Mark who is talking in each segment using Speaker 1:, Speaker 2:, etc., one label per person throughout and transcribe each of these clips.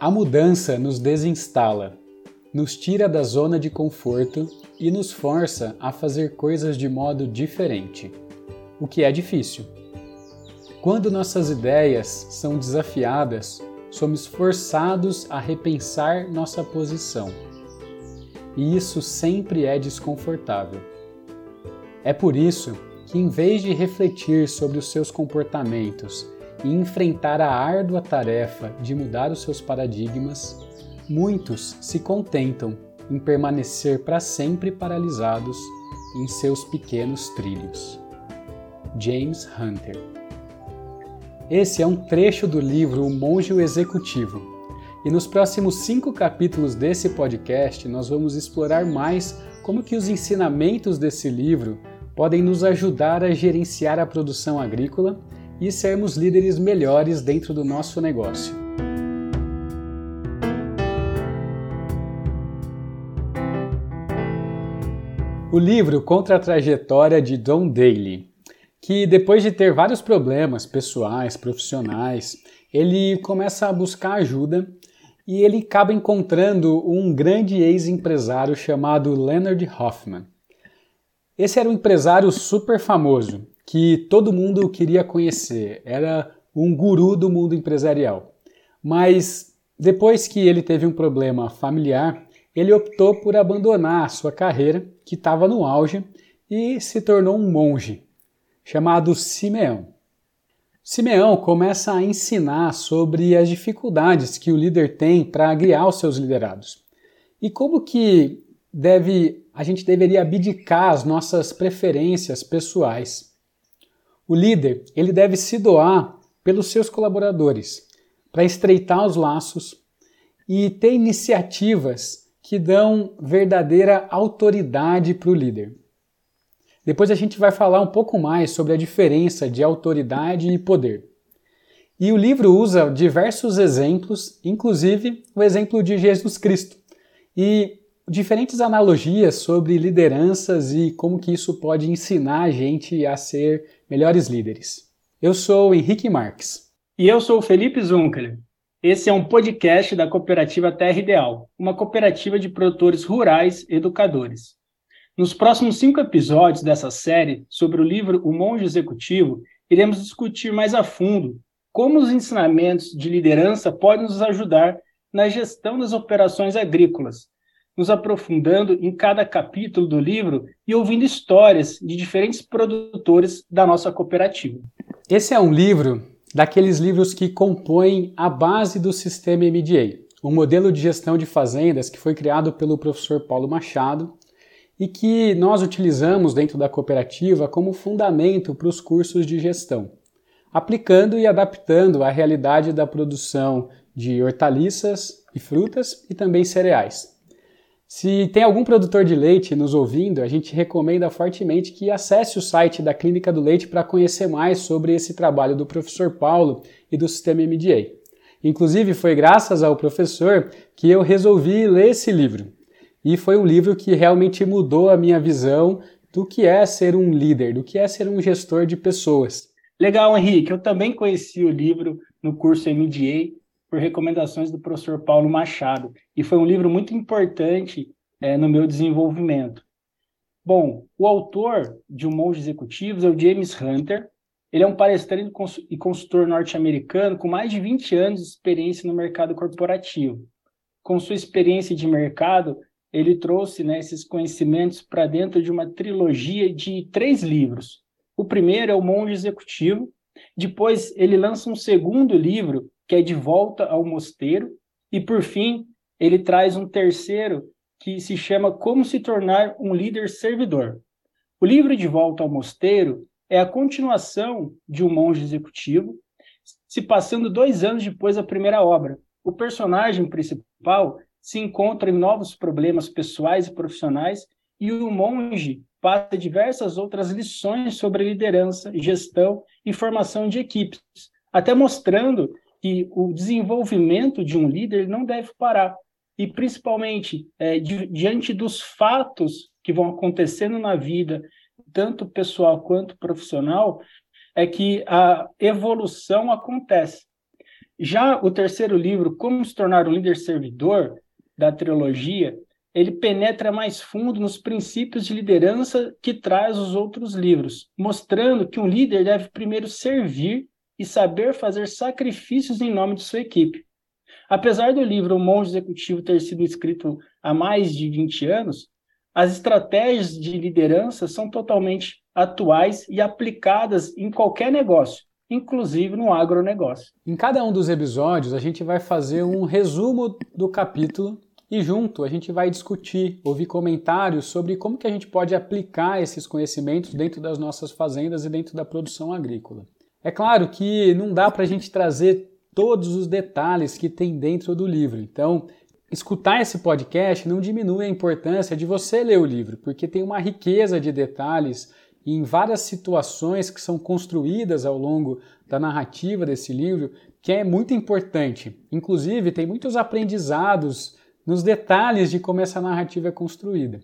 Speaker 1: A mudança nos desinstala, nos tira da zona de conforto e nos força a fazer coisas de modo diferente, o que é difícil. Quando nossas ideias são desafiadas, somos forçados a repensar nossa posição. E isso sempre é desconfortável. É por isso que, em vez de refletir sobre os seus comportamentos e enfrentar a árdua tarefa de mudar os seus paradigmas, muitos se contentam em permanecer para sempre paralisados em seus pequenos trilhos. James Hunter Esse é um trecho do livro O Monge o Executivo. E nos próximos cinco capítulos desse podcast, nós vamos explorar mais como que os ensinamentos desse livro podem nos ajudar a gerenciar a produção agrícola e sermos líderes melhores dentro do nosso negócio. O livro conta a trajetória de Don Daly, que depois de ter vários problemas pessoais, profissionais, ele começa a buscar ajuda e ele acaba encontrando um grande ex-empresário chamado Leonard Hoffman. Esse era um empresário super famoso que todo mundo queria conhecer, era um guru do mundo empresarial. Mas depois que ele teve um problema familiar, ele optou por abandonar a sua carreira, que estava no auge, e se tornou um monge, chamado Simeão. Simeão começa a ensinar sobre as dificuldades que o líder tem para guiar os seus liderados e como que deve a gente deveria abdicar as nossas preferências pessoais o líder, ele deve se doar pelos seus colaboradores, para estreitar os laços e ter iniciativas que dão verdadeira autoridade para o líder. Depois a gente vai falar um pouco mais sobre a diferença de autoridade e poder. E o livro usa diversos exemplos, inclusive o exemplo de Jesus Cristo, e diferentes analogias sobre lideranças e como que isso pode ensinar a gente a ser melhores líderes. Eu sou Henrique Marques.
Speaker 2: E eu sou Felipe Zunker. Esse é um podcast da cooperativa Terra Ideal, uma cooperativa de produtores rurais educadores. Nos próximos cinco episódios dessa série sobre o livro O Monge Executivo, iremos discutir mais a fundo como os ensinamentos de liderança podem nos ajudar na gestão das operações agrícolas, nos aprofundando em cada capítulo do livro e ouvindo histórias de diferentes produtores da nossa cooperativa.
Speaker 1: Esse é um livro daqueles livros que compõem a base do sistema MDA, um modelo de gestão de fazendas que foi criado pelo professor Paulo Machado e que nós utilizamos dentro da cooperativa como fundamento para os cursos de gestão, aplicando e adaptando à realidade da produção de hortaliças e frutas e também cereais. Se tem algum produtor de leite nos ouvindo, a gente recomenda fortemente que acesse o site da Clínica do Leite para conhecer mais sobre esse trabalho do professor Paulo e do sistema MDA. Inclusive, foi graças ao professor que eu resolvi ler esse livro. E foi um livro que realmente mudou a minha visão do que é ser um líder, do que é ser um gestor de pessoas.
Speaker 2: Legal, Henrique. Eu também conheci o livro no curso MDA por recomendações do professor Paulo Machado. E foi um livro muito importante é, no meu desenvolvimento. Bom, o autor de O Monge Executivos é o James Hunter. Ele é um palestrante e consultor norte-americano com mais de 20 anos de experiência no mercado corporativo. Com sua experiência de mercado, ele trouxe né, esses conhecimentos para dentro de uma trilogia de três livros. O primeiro é O Monge Executivo, depois ele lança um segundo livro que é De Volta ao Mosteiro, e por fim, ele traz um terceiro que se chama Como se tornar um líder servidor. O livro De Volta ao Mosteiro é a continuação de Um Monge Executivo, se passando dois anos depois da primeira obra. O personagem principal se encontra em novos problemas pessoais e profissionais e o monge passa diversas outras lições sobre liderança, gestão e formação de equipes, até mostrando que o desenvolvimento de um líder não deve parar. E, principalmente, é, di diante dos fatos que vão acontecendo na vida, tanto pessoal quanto profissional, é que a evolução acontece. Já o terceiro livro, Como se tornar um líder servidor, da trilogia, ele penetra mais fundo nos princípios de liderança que traz os outros livros, mostrando que um líder deve primeiro servir e saber fazer sacrifícios em nome de sua equipe. Apesar do livro O Monge Executivo ter sido escrito há mais de 20 anos, as estratégias de liderança são totalmente atuais e aplicadas em qualquer negócio, inclusive no agronegócio.
Speaker 1: Em cada um dos episódios, a gente vai fazer um resumo do capítulo e junto a gente vai discutir, ouvir comentários sobre como que a gente pode aplicar esses conhecimentos dentro das nossas fazendas e dentro da produção agrícola. É claro que não dá para a gente trazer todos os detalhes que tem dentro do livro, então escutar esse podcast não diminui a importância de você ler o livro, porque tem uma riqueza de detalhes em várias situações que são construídas ao longo da narrativa desse livro que é muito importante. Inclusive, tem muitos aprendizados nos detalhes de como essa narrativa é construída.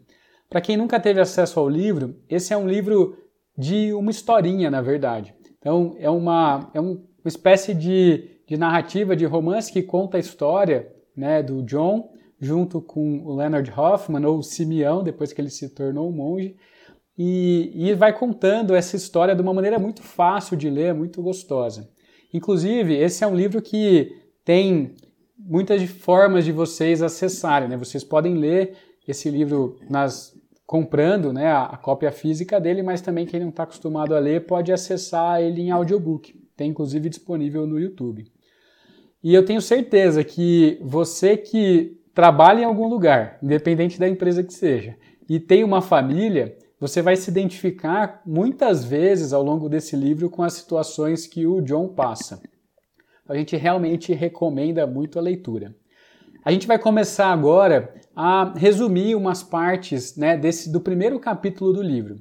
Speaker 1: Para quem nunca teve acesso ao livro, esse é um livro de uma historinha, na verdade. Então, é uma, é uma espécie de, de narrativa, de romance que conta a história né, do John junto com o Leonard Hoffman, ou Simeão, depois que ele se tornou um monge, e, e vai contando essa história de uma maneira muito fácil de ler, muito gostosa. Inclusive, esse é um livro que tem muitas formas de vocês acessarem. Né? Vocês podem ler esse livro nas comprando né, a, a cópia física dele, mas também quem não está acostumado a ler pode acessar ele em audiobook. Tem inclusive disponível no YouTube. E eu tenho certeza que você que trabalha em algum lugar, independente da empresa que seja, e tem uma família, você vai se identificar muitas vezes ao longo desse livro com as situações que o John passa a gente realmente recomenda muito a leitura. A gente vai começar agora a resumir umas partes né, desse, do primeiro capítulo do livro.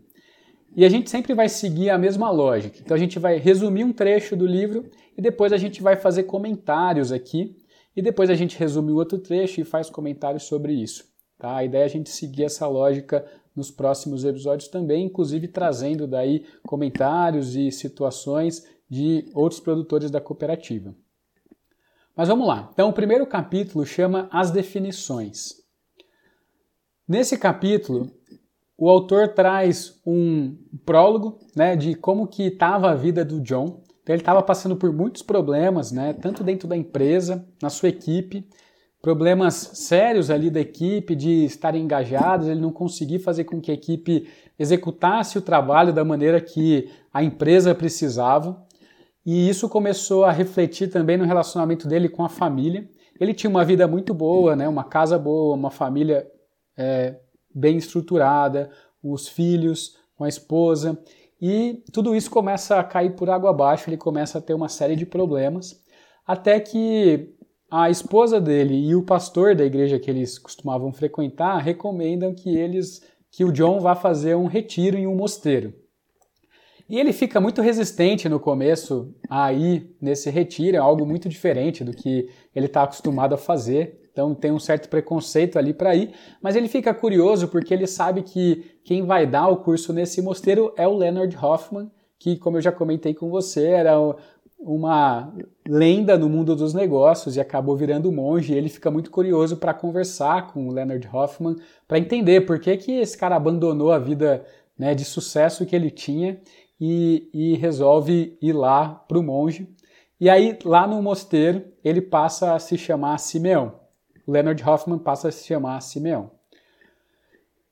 Speaker 1: E a gente sempre vai seguir a mesma lógica. Então a gente vai resumir um trecho do livro e depois a gente vai fazer comentários aqui. E depois a gente resume o outro trecho e faz comentários sobre isso. Tá? A ideia é a gente seguir essa lógica nos próximos episódios também, inclusive trazendo daí comentários e situações de outros produtores da cooperativa. Mas vamos lá. Então, o primeiro capítulo chama As Definições. Nesse capítulo, o autor traz um prólogo né, de como que estava a vida do John. Então, ele estava passando por muitos problemas, né, tanto dentro da empresa, na sua equipe, problemas sérios ali da equipe de estar engajados, ele não conseguia fazer com que a equipe executasse o trabalho da maneira que a empresa precisava. E isso começou a refletir também no relacionamento dele com a família. Ele tinha uma vida muito boa, né? uma casa boa, uma família é, bem estruturada, os filhos, com a esposa. E tudo isso começa a cair por água abaixo, ele começa a ter uma série de problemas, até que a esposa dele e o pastor da igreja que eles costumavam frequentar recomendam que eles que o John vá fazer um retiro em um mosteiro. E ele fica muito resistente no começo a ir nesse retiro, é algo muito diferente do que ele está acostumado a fazer. Então tem um certo preconceito ali para ir, mas ele fica curioso porque ele sabe que quem vai dar o curso nesse mosteiro é o Leonard Hoffman, que, como eu já comentei com você, era uma lenda no mundo dos negócios e acabou virando monge. ele fica muito curioso para conversar com o Leonard Hoffman, para entender por que, que esse cara abandonou a vida né, de sucesso que ele tinha e, e resolve ir lá para o monge. E aí, lá no mosteiro, ele passa a se chamar Simeão. O Leonard Hoffman passa a se chamar Simeão.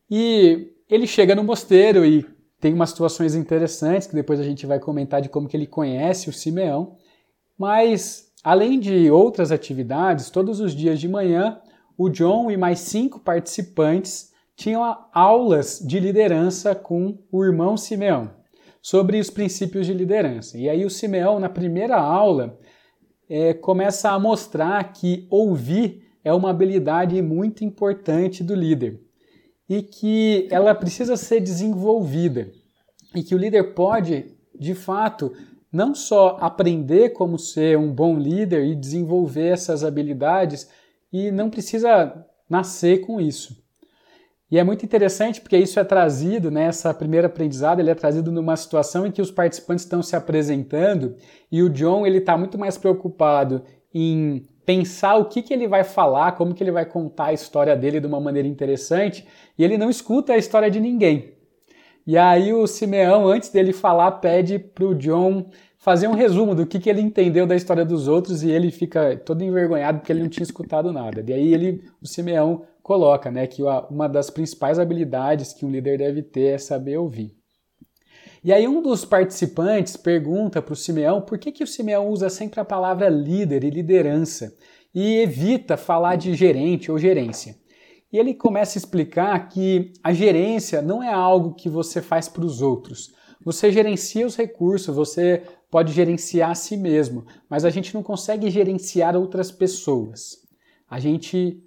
Speaker 1: E ele chega no mosteiro e tem umas situações interessantes que depois a gente vai comentar de como que ele conhece o Simeão. Mas, além de outras atividades, todos os dias de manhã, o John e mais cinco participantes tinham aulas de liderança com o irmão Simeão sobre os princípios de liderança. E aí o Simeão, na primeira aula, é, começa a mostrar que ouvir é uma habilidade muito importante do líder e que ela precisa ser desenvolvida e que o líder pode, de fato, não só aprender como ser um bom líder e desenvolver essas habilidades e não precisa nascer com isso. E é muito interessante porque isso é trazido, né, essa primeira aprendizado, ele é trazido numa situação em que os participantes estão se apresentando e o John ele está muito mais preocupado em pensar o que, que ele vai falar, como que ele vai contar a história dele de uma maneira interessante, e ele não escuta a história de ninguém. E aí o Simeão, antes dele falar, pede para o John fazer um resumo do que, que ele entendeu da história dos outros e ele fica todo envergonhado porque ele não tinha escutado nada. E aí ele, o Simeão coloca né, que uma das principais habilidades que um líder deve ter é saber ouvir. E aí um dos participantes pergunta para o Simeão por que, que o Simeão usa sempre a palavra líder e liderança e evita falar de gerente ou gerência. E ele começa a explicar que a gerência não é algo que você faz para os outros. Você gerencia os recursos, você pode gerenciar a si mesmo, mas a gente não consegue gerenciar outras pessoas. A gente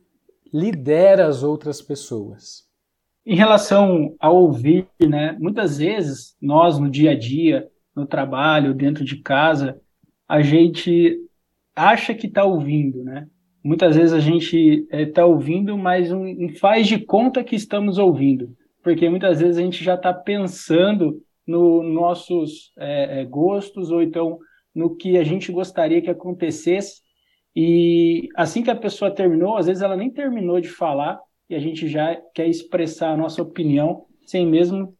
Speaker 1: lidera as outras pessoas.
Speaker 2: Em relação ao ouvir, né, muitas vezes nós no dia a dia, no trabalho, dentro de casa, a gente acha que está ouvindo, né? Muitas vezes a gente está eh, é, ouvindo, mas um, um faz de conta que estamos ouvindo, porque muitas vezes a gente já está pensando nos no nossos é, gostos ou então no que a gente gostaria que acontecesse. E assim que a pessoa terminou, às vezes ela nem terminou de falar, e a gente já quer expressar a nossa opinião sem mesmo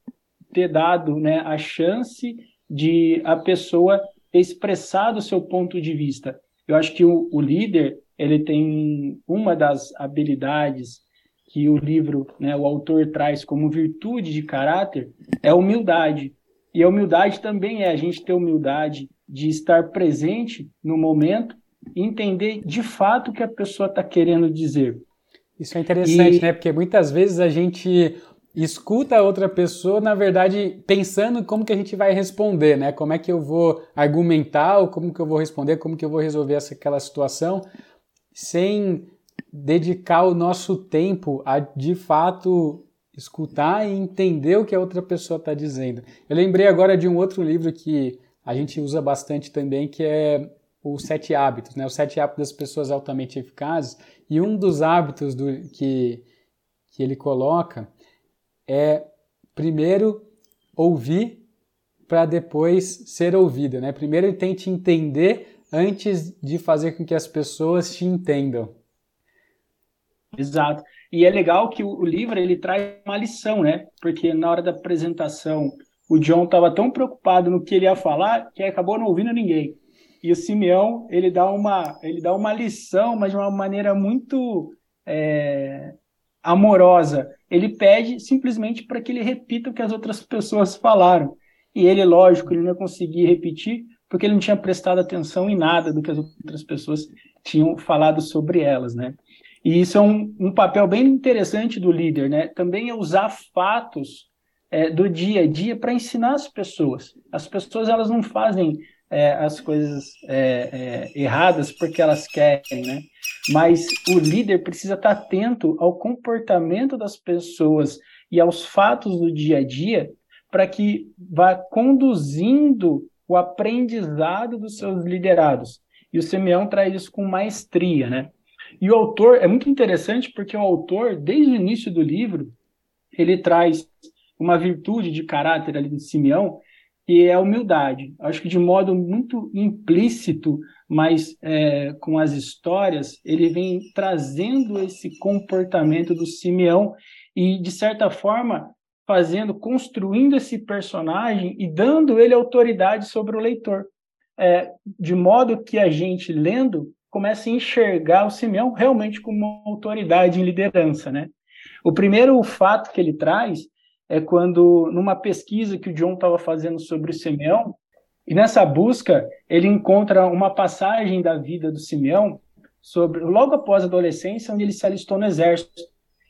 Speaker 2: ter dado né, a chance de a pessoa ter expressado o seu ponto de vista. Eu acho que o, o líder ele tem uma das habilidades que o livro, né, o autor traz como virtude de caráter é a humildade. E a humildade também é a gente ter humildade de estar presente no momento entender de fato o que a pessoa está querendo dizer.
Speaker 1: Isso é interessante, e... né? Porque muitas vezes a gente escuta a outra pessoa, na verdade, pensando como que a gente vai responder, né? Como é que eu vou argumentar, ou como que eu vou responder, como que eu vou resolver essa, aquela situação, sem dedicar o nosso tempo a, de fato, escutar e entender o que a outra pessoa está dizendo. Eu lembrei agora de um outro livro que a gente usa bastante também, que é os Sete Hábitos, né? Os Sete Hábitos das Pessoas Altamente Eficazes, e um dos hábitos do, que, que ele coloca é, primeiro, ouvir para depois ser ouvido. Né? Primeiro, ele tente entender antes de fazer com que as pessoas te entendam.
Speaker 2: Exato. E é legal que o, livro ele traz uma lição, né? Porque na hora da apresentação, o John estava tão preocupado no que ele ia falar que acabou não ouvindo ninguém. E o Simeão, ele dá uma, ele dá uma lição, mas de uma maneira muito é, amorosa. Ele pede simplesmente para que ele repita o que as outras pessoas falaram. E ele, lógico, ele não ia conseguir repetir, porque ele não tinha prestado atenção em nada do que as outras pessoas tinham falado sobre elas, né? E isso é um, um papel bem interessante do líder, né? Também é usar fatos é, do dia a dia para ensinar as pessoas. As pessoas elas não fazem é, as coisas é, é, erradas porque elas querem, né? Mas o líder precisa estar atento ao comportamento das pessoas e aos fatos do dia a dia para que vá conduzindo o aprendizado dos seus liderados. E o Simeão traz isso com maestria, né? E o autor é muito interessante porque o autor, desde o início do livro, ele traz uma virtude de caráter ali do Simeão que é a humildade. Acho que de modo muito implícito, mas é, com as histórias, ele vem trazendo esse comportamento do Simeão e, de certa forma, fazendo, construindo esse personagem e dando ele autoridade sobre o leitor. É, de modo que a gente, lendo, comece a enxergar o Simeão realmente como uma autoridade em liderança. Né? O primeiro fato que ele traz é quando, numa pesquisa que o John estava fazendo sobre o Simeão, e nessa busca ele encontra uma passagem da vida do Simeão sobre logo após a adolescência, onde ele se alistou no exército.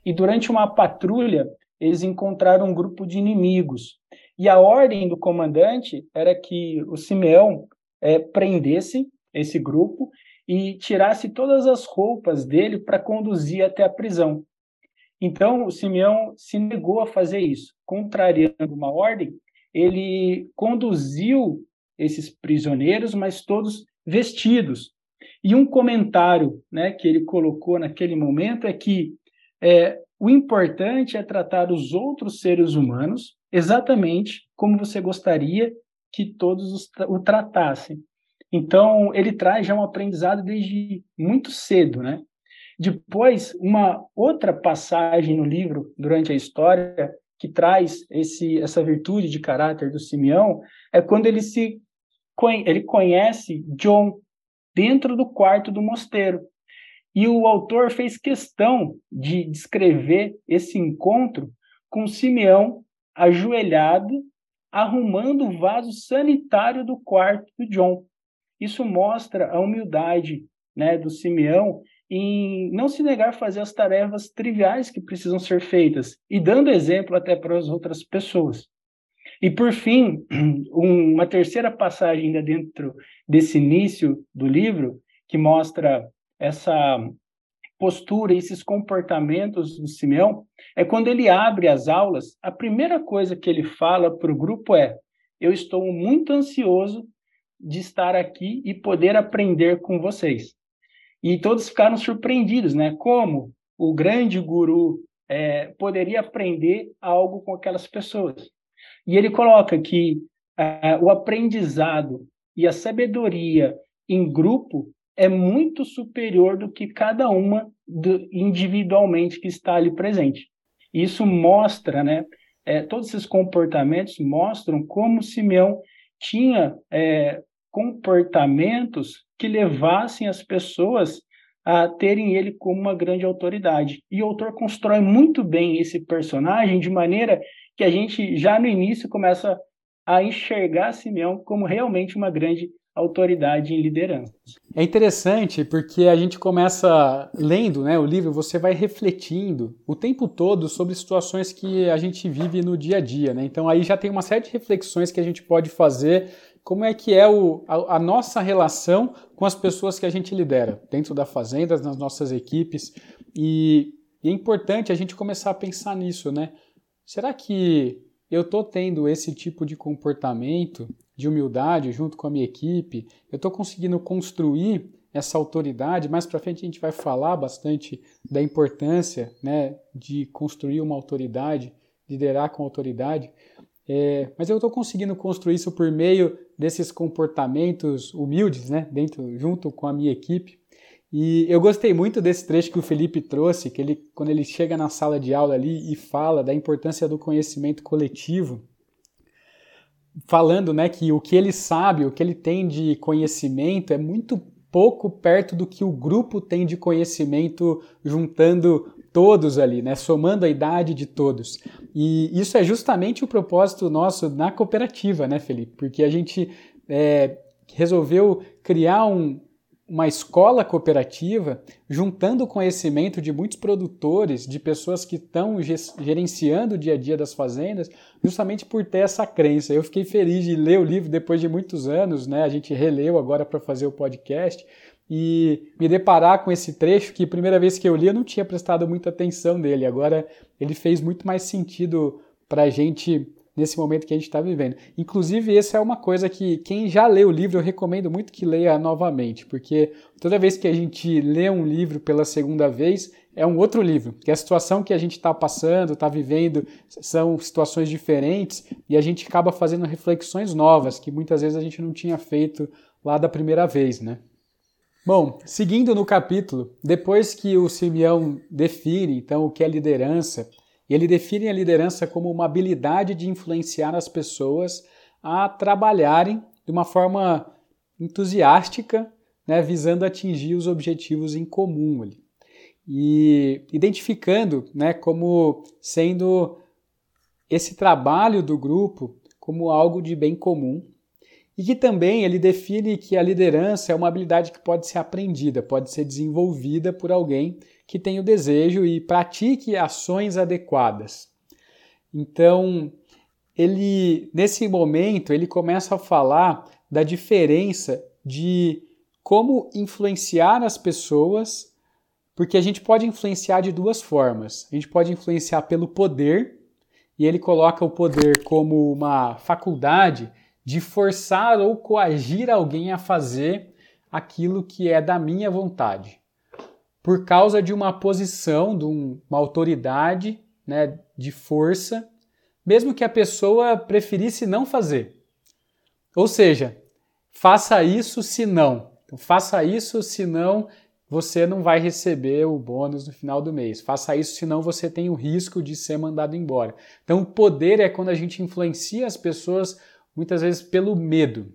Speaker 2: E durante uma patrulha, eles encontraram um grupo de inimigos. E a ordem do comandante era que o Simeão é, prendesse esse grupo e tirasse todas as roupas dele para conduzir até a prisão. Então, o Simeão se negou a fazer isso. Contrariando uma ordem, ele conduziu esses prisioneiros, mas todos vestidos. E um comentário né, que ele colocou naquele momento é que é, o importante é tratar os outros seres humanos exatamente como você gostaria que todos os, o tratassem. Então, ele traz já um aprendizado desde muito cedo, né? Depois, uma outra passagem no livro, durante a história, que traz esse, essa virtude de caráter do Simeão, é quando ele se ele conhece John dentro do quarto do mosteiro. E o autor fez questão de descrever esse encontro com Simeão ajoelhado, arrumando o vaso sanitário do quarto do John. Isso mostra a humildade né, do Simeão em não se negar a fazer as tarefas triviais que precisam ser feitas e dando exemplo até para as outras pessoas. E por fim, uma terceira passagem ainda dentro desse início do livro que mostra essa postura, esses comportamentos do Simeão, é quando ele abre as aulas, a primeira coisa que ele fala para o grupo é: Eu estou muito ansioso de estar aqui e poder aprender com vocês. E todos ficaram surpreendidos, né? Como o grande guru é, poderia aprender algo com aquelas pessoas. E ele coloca que é, o aprendizado e a sabedoria em grupo é muito superior do que cada uma do, individualmente que está ali presente. Isso mostra, né? É, todos esses comportamentos mostram como Simeão tinha é, comportamentos que levassem as pessoas a terem ele como uma grande autoridade. E o autor constrói muito bem esse personagem de maneira que a gente já no início começa a enxergar Simeão como realmente uma grande autoridade em liderança.
Speaker 1: É interessante porque a gente começa lendo né, o livro, você vai refletindo o tempo todo sobre situações que a gente vive no dia a dia. Né? Então aí já tem uma série de reflexões que a gente pode fazer como é que é o, a, a, nossa relação com as pessoas que a gente lidera, dentro da fazenda, nas nossas equipes. E, e é importante a gente começar a pensar nisso, né? Será que eu estou tendo esse tipo de comportamento de humildade junto com a minha equipe? Eu estou conseguindo construir essa autoridade? Mais para frente a gente vai falar bastante da importância né, de construir uma autoridade, liderar com autoridade. É, mas eu estou conseguindo construir isso por meio desses comportamentos humildes, né, dentro, junto com a minha equipe. E eu gostei muito desse trecho que o Felipe trouxe, que ele, quando ele chega na sala de aula ali e fala da importância do conhecimento coletivo, falando, né, que o que ele sabe, o que ele tem de conhecimento é muito pouco perto do que o grupo tem de conhecimento juntando todos ali, né? somando a idade de todos. E isso é justamente o propósito nosso na cooperativa, né, Felipe? Porque a gente é, resolveu criar um, uma escola cooperativa juntando o conhecimento de muitos produtores, de pessoas que estão gerenciando o dia a dia das fazendas, justamente por ter essa crença. Eu fiquei feliz de ler o livro depois de muitos anos, né? A gente releu agora para fazer o podcast e me deparar com esse trecho que primeira vez que eu li eu não tinha prestado muita atenção dele. Agora ele fez muito mais sentido para a gente nesse momento que a gente está vivendo. Inclusive, essa é uma coisa que quem já leu o livro eu recomendo muito que leia novamente, porque toda vez que a gente lê um livro pela segunda vez, é um outro livro, que a situação que a gente está passando, está vivendo, são situações diferentes e a gente acaba fazendo reflexões novas que muitas vezes a gente não tinha feito lá da primeira vez, né? Bom, seguindo no capítulo, depois que o Simeão define então o que é liderança, ele define a liderança como uma habilidade de influenciar as pessoas a trabalharem de uma forma entusiástica, né, visando atingir os objetivos em comum ali. E identificando né, como sendo esse trabalho do grupo como algo de bem comum e que também ele define que a liderança é uma habilidade que pode ser aprendida, pode ser desenvolvida por alguém que tem o desejo e pratique ações adequadas. Então, ele nesse momento ele começa a falar da diferença de como influenciar as pessoas, porque a gente pode influenciar de duas formas. A gente pode influenciar pelo poder, e ele coloca o poder como uma faculdade de forçar ou coagir alguém a fazer aquilo que é da minha vontade, por causa de uma posição, de uma autoridade, né, de força, mesmo que a pessoa preferisse não fazer. Ou seja, faça isso se não. Então, faça isso, senão você não vai receber o bônus no final do mês. Faça isso, senão você tem o risco de ser mandado embora. Então, o poder é quando a gente influencia as pessoas, muitas vezes pelo medo.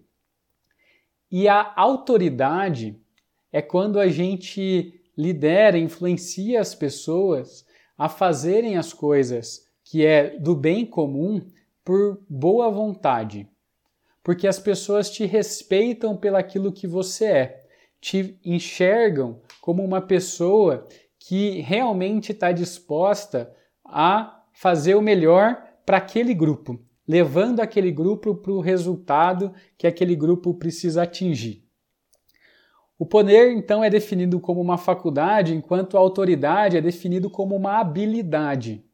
Speaker 1: E a autoridade é quando a gente lidera, influencia as pessoas a fazerem as coisas que é do bem comum por boa vontade. Porque as pessoas te respeitam pelaquilo que você é, te enxergam como uma pessoa que realmente está disposta a fazer o melhor para aquele grupo, levando aquele grupo para o resultado que aquele grupo precisa atingir. O poder, então, é definido como uma faculdade, enquanto a autoridade é definido como uma habilidade.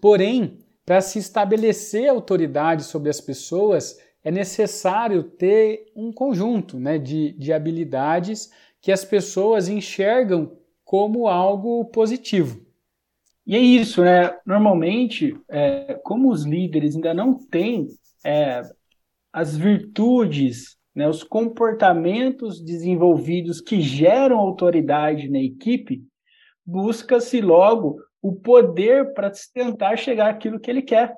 Speaker 1: Porém, para se estabelecer autoridade sobre as pessoas, é necessário ter um conjunto né, de, de habilidades que as pessoas enxergam como algo positivo.
Speaker 2: E é isso, né? Normalmente, é, como os líderes ainda não têm é, as virtudes, né, os comportamentos desenvolvidos que geram autoridade na equipe, busca-se logo o poder para tentar chegar àquilo que ele quer.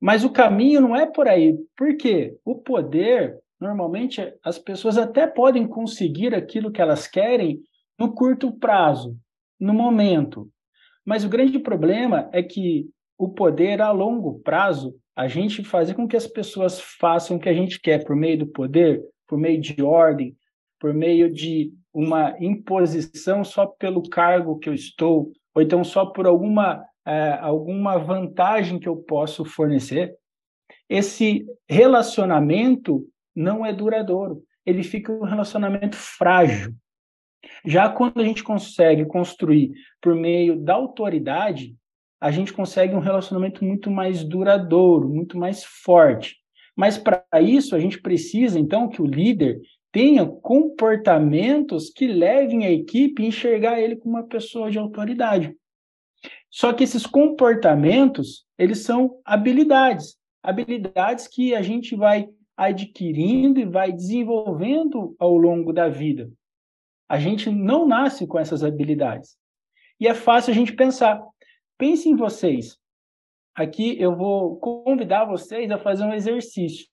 Speaker 2: Mas o caminho não é por aí. Por quê? O poder, normalmente, as pessoas até podem conseguir aquilo que elas querem no curto prazo, no momento. Mas o grande problema é que o poder a longo prazo, a gente fazer com que as pessoas façam o que a gente quer por meio do poder, por meio de ordem, por meio de uma imposição só pelo cargo que eu estou, ou então só por alguma, é, alguma vantagem que eu posso fornecer, esse relacionamento não é duradouro. Ele fica um relacionamento frágil. Já quando a gente consegue construir por meio da autoridade, a gente consegue um relacionamento muito mais duradouro, muito mais forte. Mas para isso a gente precisa então que o líder tenha comportamentos que levem a equipe a enxergar ele como uma pessoa de autoridade. Só que esses comportamentos, eles são habilidades, habilidades que a gente vai adquirindo e vai desenvolvendo ao longo da vida. A gente não nasce com essas habilidades. E é fácil a gente pensar. Pense em vocês. Aqui eu vou convidar vocês a fazer um exercício.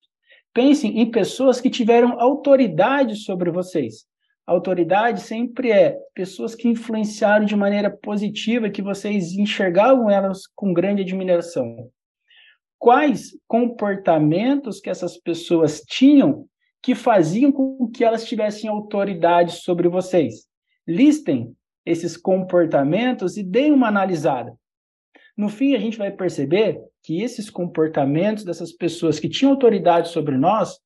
Speaker 2: Pensem em pessoas que tiveram autoridade sobre vocês. Autoridade sempre é pessoas que influenciaram de maneira positiva, que vocês enxergavam elas com grande admiração. Quais comportamentos que essas pessoas tinham que faziam com que elas tivessem autoridade sobre vocês? Listem esses comportamentos e deem uma analisada. No fim, a gente vai perceber que esses comportamentos dessas pessoas que tinham autoridade sobre nós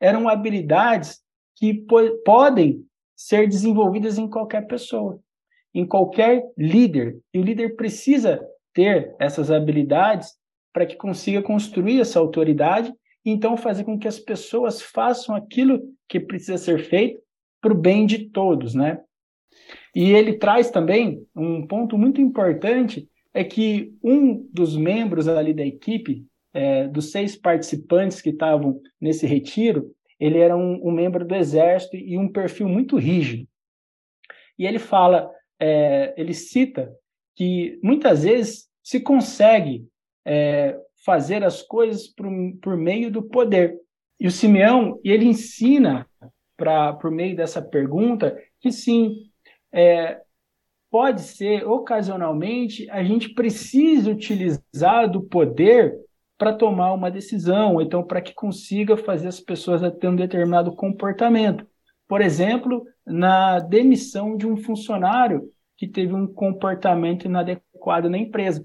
Speaker 2: eram habilidades que po podem ser desenvolvidas em qualquer pessoa, em qualquer líder. E o líder precisa ter essas habilidades para que consiga construir essa autoridade então fazer com que as pessoas façam aquilo que precisa ser feito para o bem de todos, né? E ele traz também um ponto muito importante é que um dos membros ali da equipe, é, dos seis participantes que estavam nesse retiro, ele era um, um, membro do exército e um perfil muito rígido. E ele fala, é, ele cita que muitas vezes se consegue é, fazer as coisas por, por meio do poder. E o Simeão, ele ensina, pra, por meio dessa pergunta, que sim, é, pode ser, ocasionalmente, a gente precisa utilizar do poder para tomar uma decisão, então para que consiga fazer as pessoas ter um determinado comportamento. Por exemplo, na demissão de um funcionário que teve um comportamento inadequado na empresa.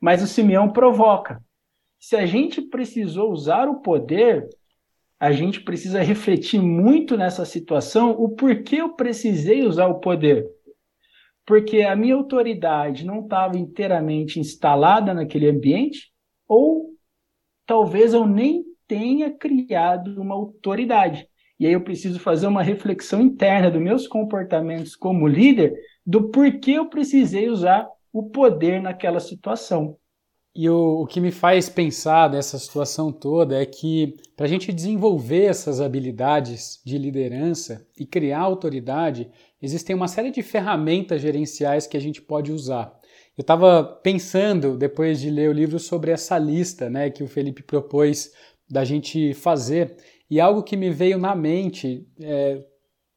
Speaker 2: Mas o Simeão provoca. Se a gente precisou usar o poder, a gente precisa refletir muito nessa situação o porquê eu precisei usar o poder porque a minha autoridade não estava inteiramente instalada naquele ambiente, ou talvez eu nem tenha criado uma autoridade. E aí eu preciso fazer uma reflexão interna dos meus comportamentos como líder, do porquê eu precisei usar o poder naquela situação.
Speaker 1: E o, o que me faz pensar nessa situação toda é que para a gente desenvolver essas habilidades de liderança e criar autoridade, existem uma série de ferramentas gerenciais que a gente pode usar. Eu estava pensando, depois de ler o livro, sobre essa lista né, que o Felipe propôs da gente fazer, e algo que me veio na mente é,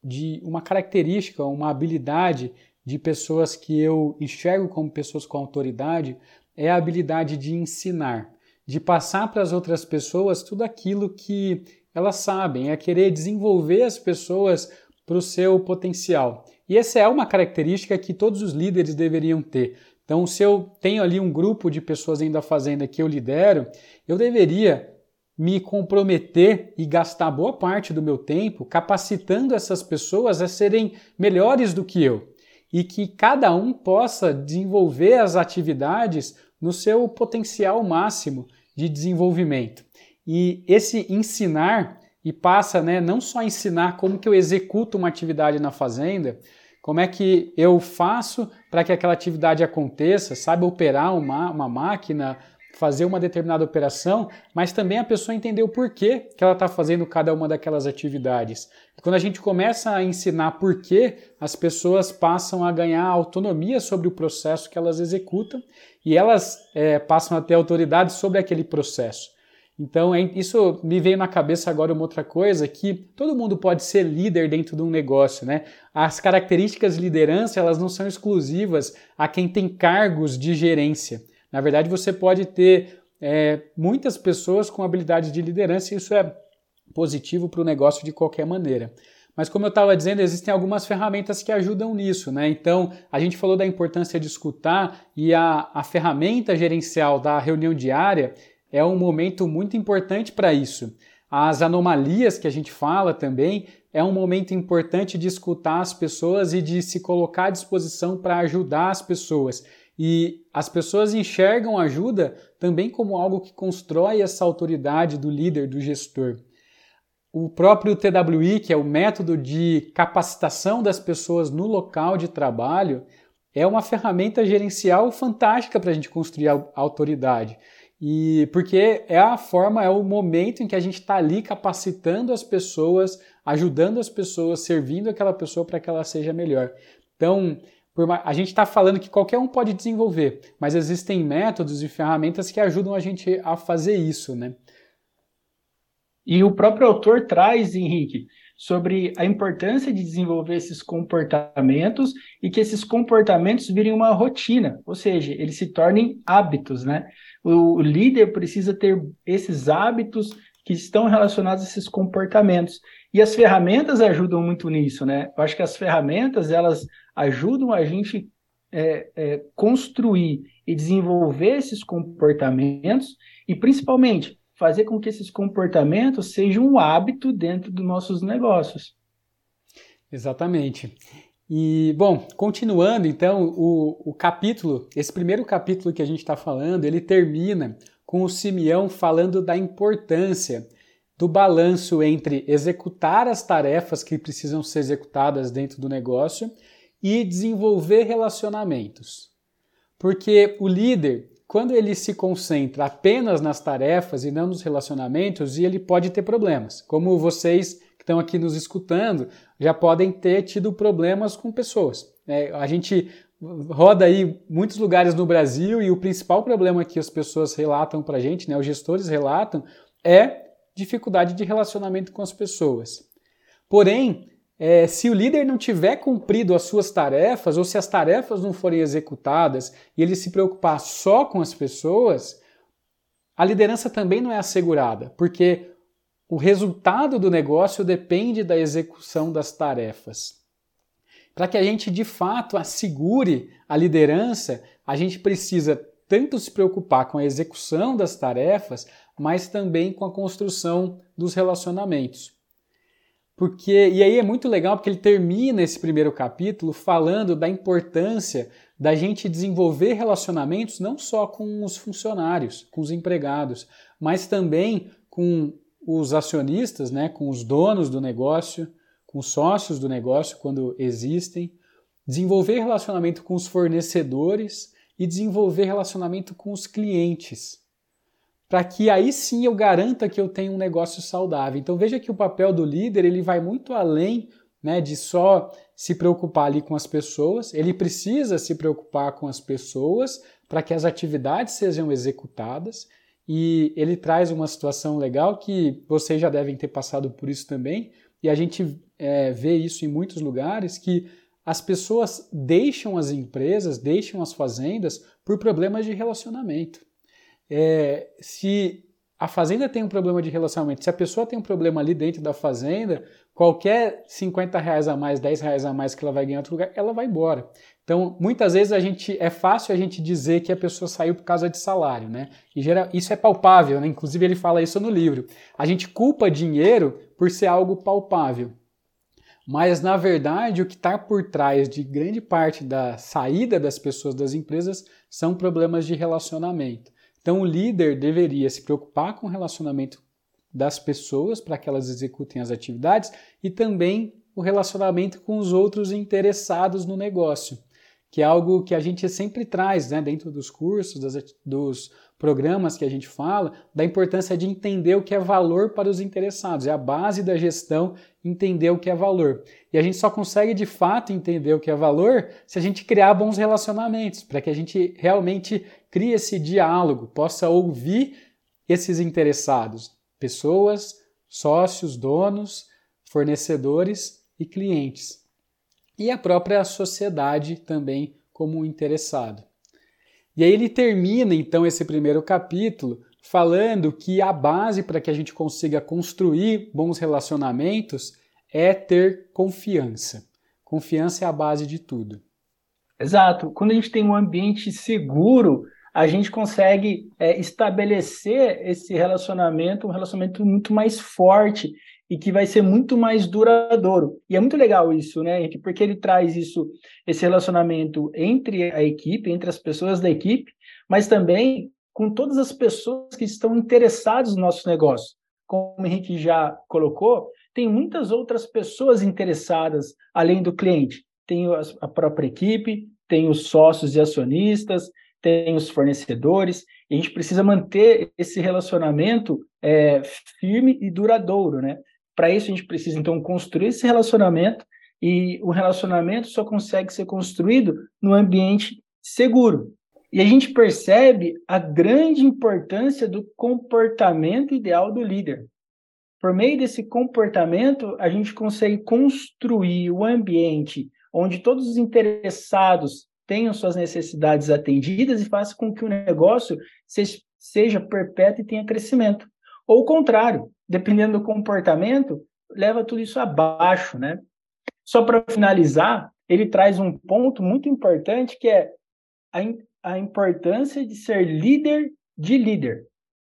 Speaker 1: de uma característica, uma habilidade de pessoas que eu enxergo como pessoas com autoridade é a habilidade de ensinar, de passar para as outras pessoas tudo aquilo que elas sabem, é querer desenvolver as pessoas para o seu potencial. E essa é uma característica que todos os líderes deveriam ter. Então, se eu tenho ali um grupo de pessoas dentro da fazenda que eu lidero, eu deveria me comprometer e gastar boa parte do meu tempo capacitando essas pessoas a serem melhores do que eu e que cada um possa desenvolver as atividades no seu potencial máximo de desenvolvimento. E esse ensinar e passa, né, não só ensinar como que eu executo uma atividade na fazenda, como é que eu faço para que aquela atividade aconteça, sabe operar uma, uma máquina, fazer uma determinada operação, mas também a pessoa entender o porquê que ela está fazendo cada uma daquelas atividades. Quando a gente começa a ensinar porquê, as pessoas passam a ganhar autonomia sobre o processo que elas executam e elas é, passam a ter autoridade sobre aquele processo. Então, é, isso me veio na cabeça agora uma outra coisa, que todo mundo pode ser líder dentro de um negócio, né? As características de liderança, elas não são exclusivas a quem tem cargos de gerência. Na verdade, você pode ter é, muitas pessoas com habilidades de liderança e isso é positivo para o negócio de qualquer maneira. Mas como eu estava dizendo, existem algumas ferramentas que ajudam nisso, né? Então, a gente falou da importância de escutar e a, a ferramenta gerencial da reunião diária, é um momento muito importante para isso. As anomalias que a gente fala também é um momento importante de escutar as pessoas e de se colocar à disposição para ajudar as pessoas. E as pessoas enxergam ajuda também como algo que constrói essa autoridade do líder, do gestor. O próprio TWI, que é o método de capacitação das pessoas no local de trabalho, é uma ferramenta gerencial fantástica para a gente construir a autoridade. E porque é a forma, é o momento em que a gente está ali capacitando as pessoas, ajudando as pessoas, servindo aquela pessoa para que ela seja melhor. Então, a gente está falando que qualquer um pode desenvolver, mas existem métodos e ferramentas que ajudam a gente a fazer isso, né?
Speaker 2: E o próprio autor traz, Henrique, sobre a importância de desenvolver esses comportamentos e que esses comportamentos virem uma rotina, ou seja, eles se tornem hábitos, né? O líder precisa ter esses hábitos que estão relacionados a esses comportamentos. E as ferramentas ajudam muito nisso, né? Eu acho que as ferramentas, elas ajudam a gente é, é, construir e desenvolver esses comportamentos e, principalmente, fazer com que esses comportamentos sejam um hábito dentro dos nossos negócios.
Speaker 1: Exatamente. E, bom, continuando então, o, o capítulo, esse primeiro capítulo que a gente está falando, ele termina com o Simeão falando da importância do balanço entre executar as tarefas que precisam ser executadas dentro do negócio e desenvolver relacionamentos. Porque o líder, quando ele se concentra apenas nas tarefas e não nos relacionamentos, ele pode ter problemas, como vocês que estão aqui nos escutando já podem ter tido problemas com pessoas. É, a gente roda aí muitos lugares no Brasil e o principal problema que as pessoas relatam para a gente, né, os gestores relatam, é dificuldade de relacionamento com as pessoas. Porém, é, se o líder não tiver cumprido as suas tarefas, ou se as tarefas não forem executadas e ele se preocupar só com as pessoas, a liderança também não é assegurada, porque o resultado do negócio depende da execução das tarefas. Para que a gente de fato assegure a liderança, a gente precisa tanto se preocupar com a execução das tarefas, mas também com a construção dos relacionamentos. Porque e aí é muito legal porque ele termina esse primeiro capítulo falando da importância da gente desenvolver relacionamentos não só com os funcionários, com os empregados, mas também com os acionistas, né, com os donos do negócio, com os sócios do negócio quando existem, desenvolver relacionamento com os fornecedores e desenvolver relacionamento com os clientes. Para que aí sim eu garanta que eu tenho um negócio saudável. Então veja que o papel do líder ele vai muito além né, de só se preocupar ali com as pessoas, ele precisa se preocupar com as pessoas para que as atividades sejam executadas. E ele traz uma situação legal que vocês já devem ter passado por isso também, e a gente é, vê isso em muitos lugares, que as pessoas deixam as empresas, deixam as fazendas por problemas de relacionamento. É, se a fazenda tem um problema de relacionamento, se a pessoa tem um problema ali dentro da fazenda, qualquer 50 reais a mais, 10 reais a mais que ela vai ganhar em outro lugar, ela vai embora. Então, muitas vezes a gente é fácil a gente dizer que a pessoa saiu por causa de salário, né? E geral, isso é palpável, né? Inclusive ele fala isso no livro. A gente culpa dinheiro por ser algo palpável. Mas na verdade, o que está por trás de grande parte da saída das pessoas das empresas são problemas de relacionamento. Então, o líder deveria se preocupar com o relacionamento das pessoas para que elas executem as atividades e também o relacionamento com os outros interessados no negócio, que é algo que a gente sempre traz né, dentro dos cursos, das, dos programas que a gente fala, da importância de entender o que é valor para os interessados. É a base da gestão entender o que é valor. E a gente só consegue de fato entender o que é valor se a gente criar bons relacionamentos, para que a gente realmente crie esse diálogo, possa ouvir esses interessados, pessoas, sócios, donos, fornecedores e clientes. E a própria sociedade também como interessado. E aí ele termina então esse primeiro capítulo falando que a base para que a gente consiga construir bons relacionamentos é ter confiança. Confiança é a base de tudo.
Speaker 2: Exato. Quando a gente tem um ambiente seguro, a gente consegue é, estabelecer esse relacionamento, um relacionamento muito mais forte e que vai ser muito mais duradouro. E é muito legal isso, né, Henrique? Porque ele traz isso, esse relacionamento entre a equipe, entre as pessoas da equipe, mas também com todas as pessoas que estão interessadas no nosso negócio. Como o Henrique já colocou, tem muitas outras pessoas interessadas além do cliente. Tem a própria equipe, tem os sócios e acionistas, tem os fornecedores, e a gente precisa manter esse relacionamento é, firme e duradouro, né? Para isso, a gente precisa, então, construir esse relacionamento, e o relacionamento só consegue ser construído no ambiente seguro. E a gente percebe a grande importância do comportamento ideal do líder. Por meio desse comportamento, a gente consegue construir o ambiente onde todos os interessados tenham suas necessidades atendidas e faça com que o negócio seja perpétuo e tenha crescimento. Ou o contrário, dependendo do comportamento, leva tudo isso abaixo, né? Só para finalizar, ele traz um ponto muito importante que é a, a importância de ser líder de líder.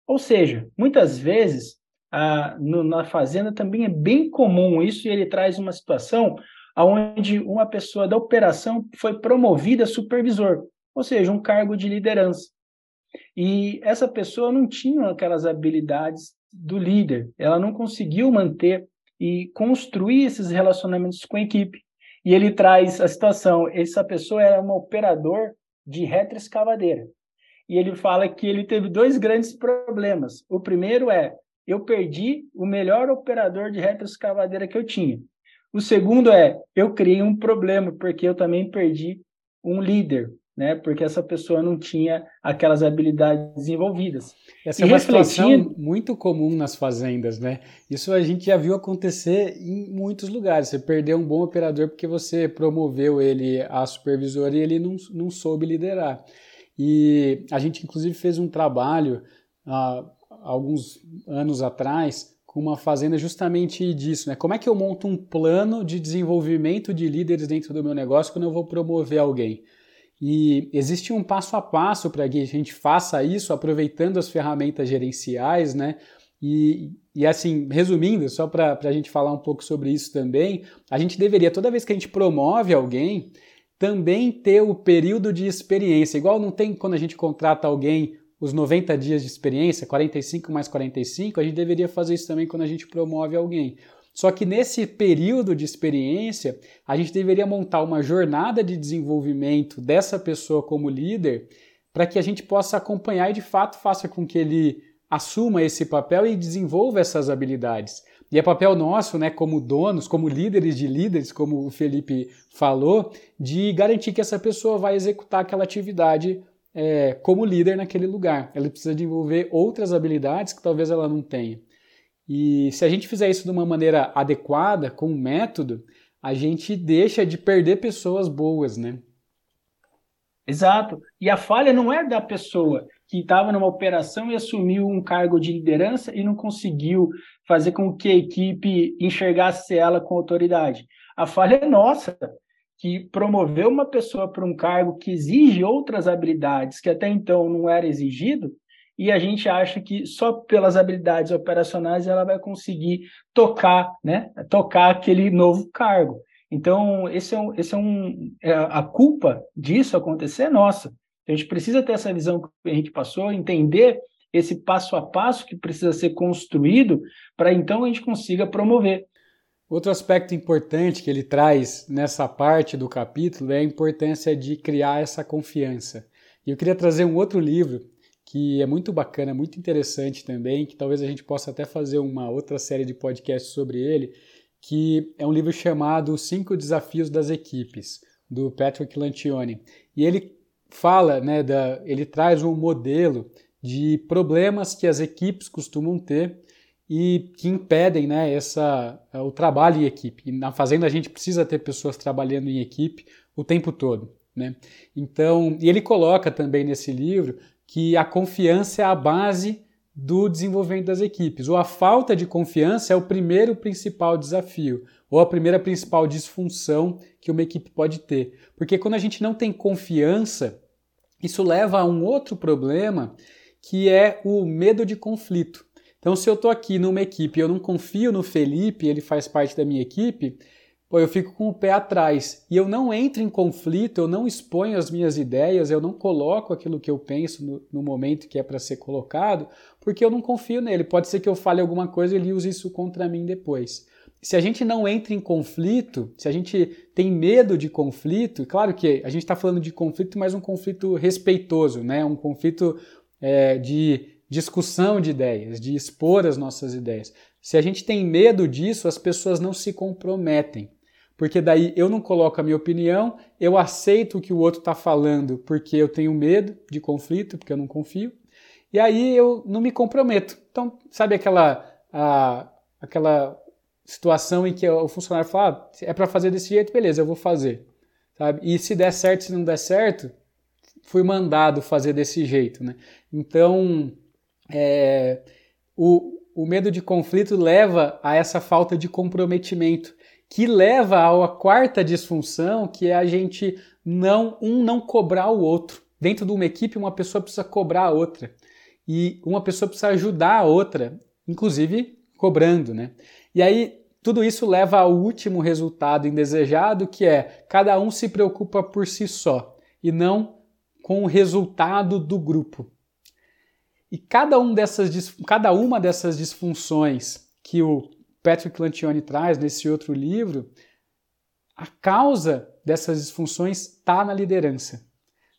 Speaker 2: Ou seja, muitas vezes a, no, na fazenda também é bem comum isso, e ele traz uma situação onde uma pessoa da operação foi promovida a supervisor, ou seja, um cargo de liderança. E essa pessoa não tinha aquelas habilidades do líder, ela não conseguiu manter e construir esses relacionamentos com a equipe. E ele traz a situação: essa pessoa era um operador de retroescavadeira. E ele fala que ele teve dois grandes problemas. O primeiro é: eu perdi o melhor operador de retroescavadeira que eu tinha. O segundo é, eu criei um problema, porque eu também perdi um líder, né? Porque essa pessoa não tinha aquelas habilidades desenvolvidas.
Speaker 1: Essa e é uma situação muito comum nas fazendas, né? Isso a gente já viu acontecer em muitos lugares. Você perdeu um bom operador porque você promoveu ele a supervisor e ele não, não soube liderar. E a gente, inclusive, fez um trabalho há alguns anos atrás com uma fazenda justamente disso, né? Como é que eu monto um plano de desenvolvimento de líderes dentro do meu negócio quando eu vou promover alguém? E existe um passo a passo para que a gente faça isso aproveitando as ferramentas gerenciais, né? E, e assim, resumindo, só para a gente falar um pouco sobre isso também, a gente deveria, toda vez que a gente promove alguém, também ter o período de experiência. Igual não tem quando a gente contrata alguém os 90 dias de experiência, 45 mais 45, a gente deveria fazer isso também quando a gente promove alguém. Só que nesse período de experiência, a gente deveria montar uma jornada de desenvolvimento dessa pessoa como líder para que a gente possa acompanhar e de fato faça com que ele assuma esse papel e desenvolva essas habilidades. E é papel nosso, né, como donos, como líderes de líderes, como o Felipe falou, de garantir que essa pessoa vai executar aquela atividade é, como líder naquele lugar. Ela precisa desenvolver outras habilidades que talvez ela não tenha. E se a gente fizer isso de uma maneira adequada, com um método, a gente deixa de perder pessoas boas, né?
Speaker 2: Exato. E a falha não é da pessoa que estava numa operação e assumiu um cargo de liderança e não conseguiu fazer com que a equipe enxergasse ela com autoridade. A falha é nossa, que promoveu uma pessoa para um cargo que exige outras habilidades que até então não era exigido, e a gente acha que só pelas habilidades operacionais ela vai conseguir tocar, né, tocar aquele novo cargo. Então, esse é um, esse é um é, a culpa disso acontecer é nossa. A gente precisa ter essa visão que a gente passou, entender esse passo a passo que precisa ser construído para então a gente consiga promover.
Speaker 1: Outro aspecto importante que ele traz nessa parte do capítulo é a importância de criar essa confiança. E eu queria trazer um outro livro que é muito bacana, muito interessante também, que talvez a gente possa até fazer uma outra série de podcasts sobre ele, que é um livro chamado Cinco Desafios das Equipes, do Patrick Lantione. E ele fala, né, da, ele traz um modelo de problemas que as equipes costumam ter e que impedem né, essa, o trabalho em equipe. E na fazenda a gente precisa ter pessoas trabalhando em equipe o tempo todo. Né? Então, e ele coloca também nesse livro que a confiança é a base do desenvolvimento das equipes. Ou a falta de confiança é o primeiro principal desafio, ou a primeira principal disfunção que uma equipe pode ter. Porque quando a gente não tem confiança, isso leva a um outro problema que é o medo de conflito. Então, se eu estou aqui numa equipe e eu não confio no Felipe, ele faz parte da minha equipe, pô, eu fico com o pé atrás e eu não entro em conflito, eu não exponho as minhas ideias, eu não coloco aquilo que eu penso no, no momento que é para ser colocado, porque eu não confio nele. Pode ser que eu fale alguma coisa e ele use isso contra mim depois. Se a gente não entra em conflito, se a gente tem medo de conflito, claro que a gente está falando de conflito, mas um conflito respeitoso, né? um conflito é, de discussão de ideias, de expor as nossas ideias. Se a gente tem medo disso, as pessoas não se comprometem porque daí eu não coloco a minha opinião, eu aceito o que o outro está falando porque eu tenho medo de conflito, porque eu não confio, e aí eu não me comprometo. Então, sabe aquela, a, aquela situação em que o funcionário fala, ah, é para fazer desse jeito, beleza, eu vou fazer. Sabe? E se der certo, se não der certo, fui mandado fazer desse jeito. Né? Então, é, o, o medo de conflito leva a essa falta de comprometimento que leva à quarta disfunção, que é a gente não um não cobrar o outro. Dentro de uma equipe, uma pessoa precisa cobrar a outra e uma pessoa precisa ajudar a outra, inclusive cobrando, né? E aí tudo isso leva ao último resultado indesejado, que é cada um se preocupa por si só e não com o resultado do grupo. E cada, um dessas, cada uma dessas disfunções que o Patrick Lantione traz nesse outro livro, a causa dessas disfunções está na liderança,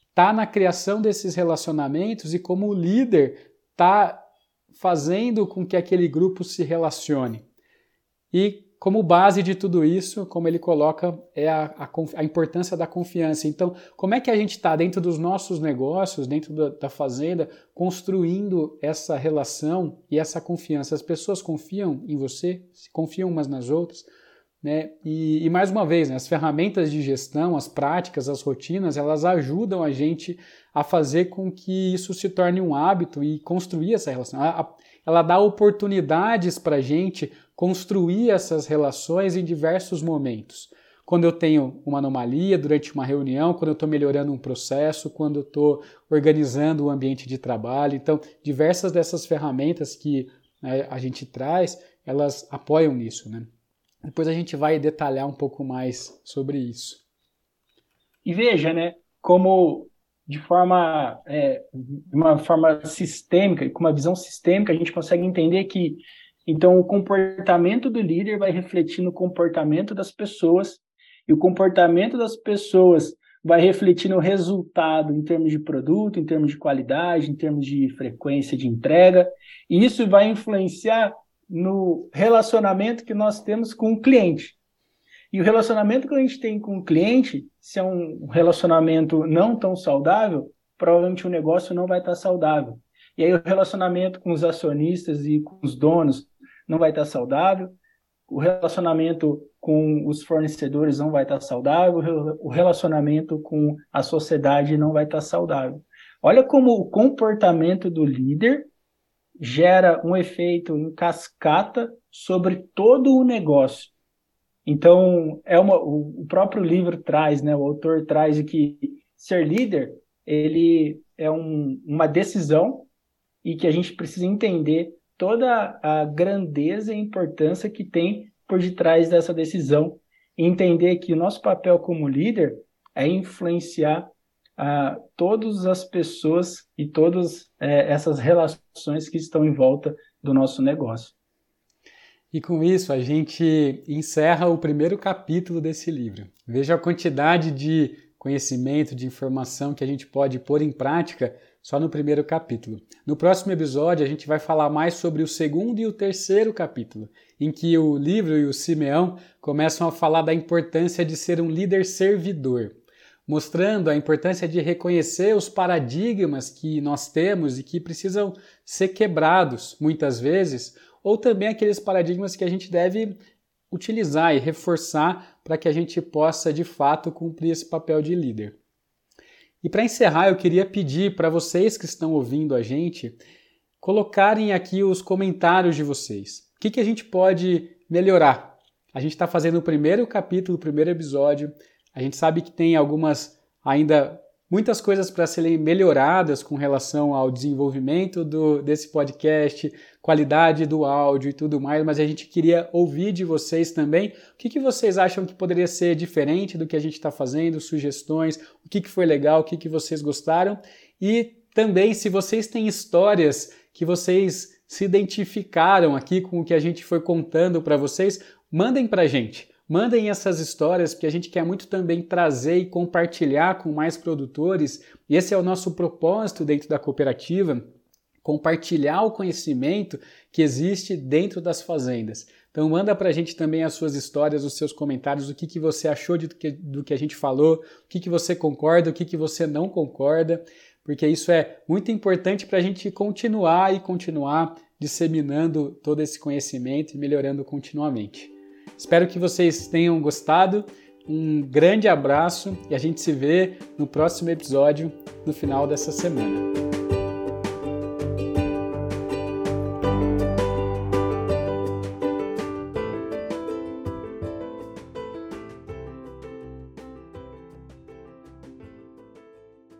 Speaker 1: está na criação desses relacionamentos e como o líder está fazendo com que aquele grupo se relacione. E como base de tudo isso, como ele coloca, é a, a, a importância da confiança. Então, como é que a gente está dentro dos nossos negócios, dentro da, da, fazenda, construindo essa relação e essa confiança? As pessoas confiam em você, confiam umas nas outras, né? E, e mais uma vez, né, as ferramentas de gestão, as práticas, as rotinas, elas ajudam a gente a fazer com que isso se torne um hábito e construir essa relação. Ela dá oportunidades para a gente construir essas relações em diversos momentos. Quando eu tenho uma anomalia durante uma reunião, quando eu estou melhorando um processo, quando eu estou organizando o ambiente de trabalho. Então, diversas dessas ferramentas que né, a gente traz, elas apoiam nisso. Né? Depois a gente vai detalhar um pouco mais sobre isso.
Speaker 2: E veja, né, como de forma, é, uma forma sistêmica, com uma visão sistêmica, a gente consegue entender que Então, o comportamento do líder vai refletir no comportamento das pessoas, e o comportamento das pessoas vai refletir no resultado em termos de produto, em termos de qualidade, em termos de frequência de entrega, e isso vai influenciar no relacionamento que nós temos com o cliente. E o relacionamento que a gente tem com o cliente, se é um relacionamento não tão saudável, provavelmente o negócio não vai estar saudável. E aí o relacionamento com os acionistas e com os donos não vai estar saudável, o relacionamento com os fornecedores não vai estar saudável, o relacionamento com a sociedade não vai estar saudável. Olha como o comportamento do líder gera um efeito em cascata sobre todo o negócio. Então, é uma, o próprio livro traz, né, o autor traz que ser líder ele é um, uma decisão e que a gente precisa entender toda a grandeza e importância que tem por detrás dessa decisão e entender que o nosso papel como líder é influenciar a todas as pessoas e todas é, essas relações que estão em volta do nosso negócio.
Speaker 1: E com isso a gente encerra o primeiro capítulo desse livro. Veja a quantidade de conhecimento, de informação que a gente pode pôr em prática só no primeiro capítulo. No próximo episódio a gente vai falar mais sobre o segundo e o terceiro capítulo, em que o livro e o Simeão começam a falar da importância de ser um líder servidor mostrando a importância de reconhecer os paradigmas que nós temos e que precisam ser quebrados muitas vezes, ou também aqueles paradigmas que a gente deve utilizar e reforçar para que a gente possa de fato cumprir esse papel de líder. E para encerrar, eu queria pedir para vocês que estão ouvindo a gente colocarem aqui os comentários de vocês. O que, que a gente pode melhorar? A gente está fazendo o primeiro capítulo, o primeiro episódio. A gente sabe que tem algumas ainda muitas coisas para serem melhoradas com relação ao desenvolvimento do, desse podcast, qualidade do áudio e tudo mais, mas a gente queria ouvir de vocês também. O que, que vocês acham que poderia ser diferente do que a gente está fazendo, sugestões, o que, que foi legal, o que, que vocês gostaram? E também se vocês têm histórias que vocês se identificaram aqui com o que a gente foi contando para vocês, mandem para a gente. Mandem essas histórias, porque a gente quer muito também trazer e compartilhar com mais produtores. Esse é o nosso propósito dentro da cooperativa, compartilhar o conhecimento que existe dentro das fazendas. Então manda para a gente também as suas histórias, os seus comentários, o que, que você achou de, do que a gente falou, o que, que você concorda, o que, que você não concorda, porque isso é muito importante para a gente continuar e continuar disseminando todo esse conhecimento e melhorando continuamente. Espero que vocês tenham gostado. Um grande abraço e a gente se vê no próximo episódio no final dessa semana.